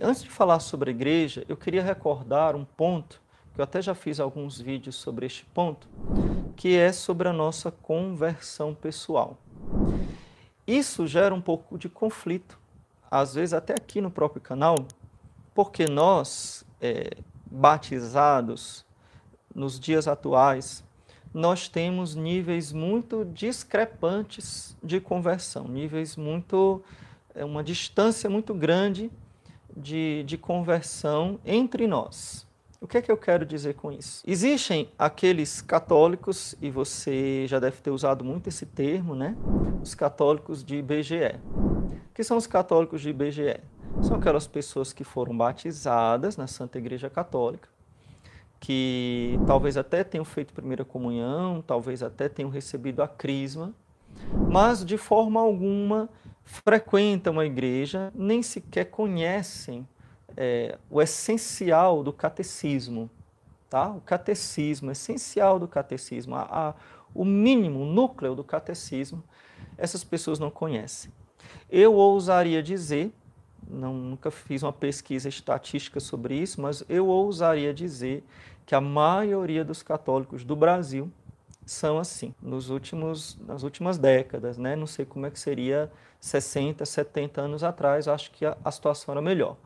Antes de falar sobre a igreja, eu queria recordar um ponto, que eu até já fiz alguns vídeos sobre este ponto, que é sobre a nossa conversão pessoal. Isso gera um pouco de conflito, às vezes até aqui no próprio canal, porque nós, é, batizados, nos dias atuais, nós temos níveis muito discrepantes de conversão, níveis muito, é, uma distância muito grande de, de conversão entre nós. O que é que eu quero dizer com isso? Existem aqueles católicos, e você já deve ter usado muito esse termo, né? Os católicos de IBGE. O que são os católicos de IBGE? São aquelas pessoas que foram batizadas na Santa Igreja Católica, que talvez até tenham feito primeira comunhão, talvez até tenham recebido a crisma, mas de forma alguma frequentam a igreja, nem sequer conhecem é, o essencial do catecismo, tá? O catecismo, o essencial do catecismo, a, a, o mínimo, o núcleo do catecismo, essas pessoas não conhecem. Eu ousaria dizer, não, nunca fiz uma pesquisa estatística sobre isso, mas eu ousaria dizer que a maioria dos católicos do Brasil são assim, nos últimos, nas últimas décadas, né? Não sei como é que seria 60, 70 anos atrás, acho que a, a situação era melhor.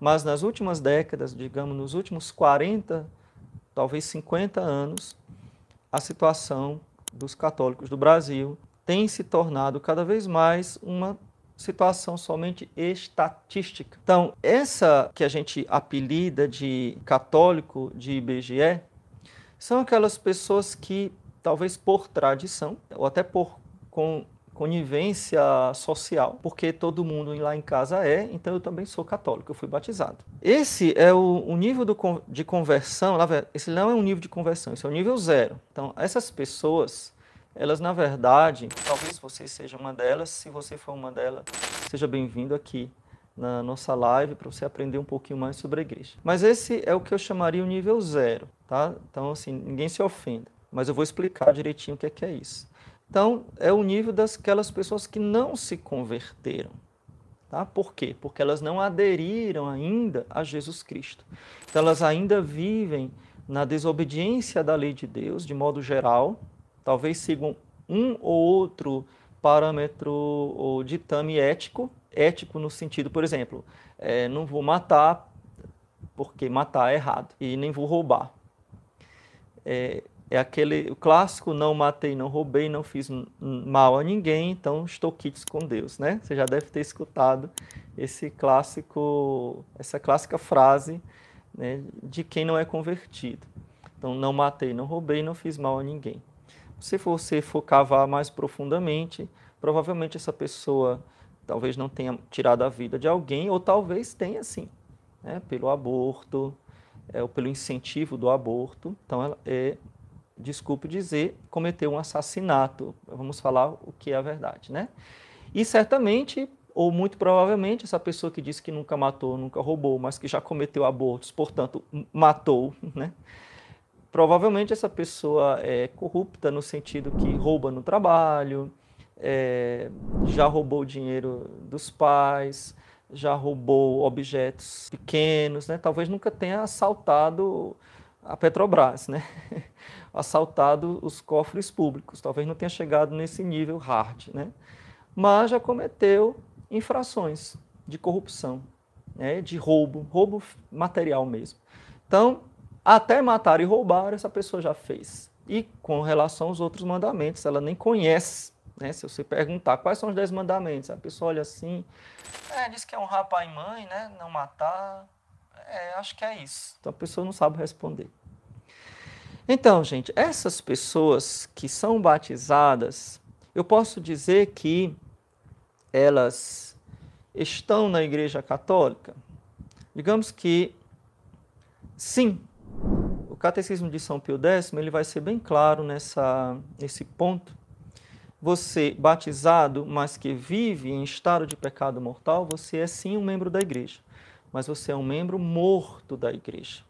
Mas nas últimas décadas, digamos, nos últimos 40, talvez 50 anos, a situação dos católicos do Brasil tem se tornado cada vez mais uma situação somente estatística. Então, essa que a gente apelida de católico de IBGE são aquelas pessoas que, talvez por tradição, ou até por com, conivência social, porque todo mundo lá em casa é, então eu também sou católico, eu fui batizado. Esse é o, o nível do, de conversão, esse não é um nível de conversão, esse é o nível zero. Então, essas pessoas, elas na verdade, talvez você seja uma delas, se você for uma delas, seja bem-vindo aqui na nossa live para você aprender um pouquinho mais sobre a igreja. Mas esse é o que eu chamaria o nível zero, tá? Então, assim, ninguém se ofenda, mas eu vou explicar direitinho o que é, que é isso. Então, é o nível daquelas pessoas que não se converteram. Tá? Por quê? Porque elas não aderiram ainda a Jesus Cristo. Então, elas ainda vivem na desobediência da lei de Deus, de modo geral, talvez sigam um ou outro parâmetro ou ditame ético, ético no sentido, por exemplo, é, não vou matar porque matar é errado, e nem vou roubar. É, é aquele clássico não matei, não roubei, não fiz mal a ninguém, então estou quites com Deus, né? Você já deve ter escutado esse clássico, essa clássica frase né, de quem não é convertido. Então, não matei, não roubei, não fiz mal a ninguém. Se você for cavar mais profundamente, provavelmente essa pessoa talvez não tenha tirado a vida de alguém, ou talvez tenha sim, né, pelo aborto, é, ou pelo incentivo do aborto. Então, ela é desculpe dizer, cometeu um assassinato. Vamos falar o que é a verdade, né? E certamente, ou muito provavelmente, essa pessoa que disse que nunca matou, nunca roubou, mas que já cometeu abortos, portanto, matou, né? Provavelmente essa pessoa é corrupta no sentido que rouba no trabalho, é, já roubou dinheiro dos pais, já roubou objetos pequenos, né? Talvez nunca tenha assaltado a Petrobras, né? assaltado os cofres públicos. Talvez não tenha chegado nesse nível hard, né? mas já cometeu infrações de corrupção, né? de roubo, roubo material mesmo. Então, até matar e roubar, essa pessoa já fez. E com relação aos outros mandamentos, ela nem conhece. Né? Se você perguntar quais são os dez mandamentos, a pessoa olha assim, é, diz que é honrar pai e mãe, né? não matar, é, acho que é isso. Então a pessoa não sabe responder. Então, gente, essas pessoas que são batizadas, eu posso dizer que elas estão na Igreja Católica? Digamos que sim. O Catecismo de São Pio X ele vai ser bem claro nessa, nesse ponto. Você, batizado, mas que vive em estado de pecado mortal, você é sim um membro da igreja, mas você é um membro morto da igreja.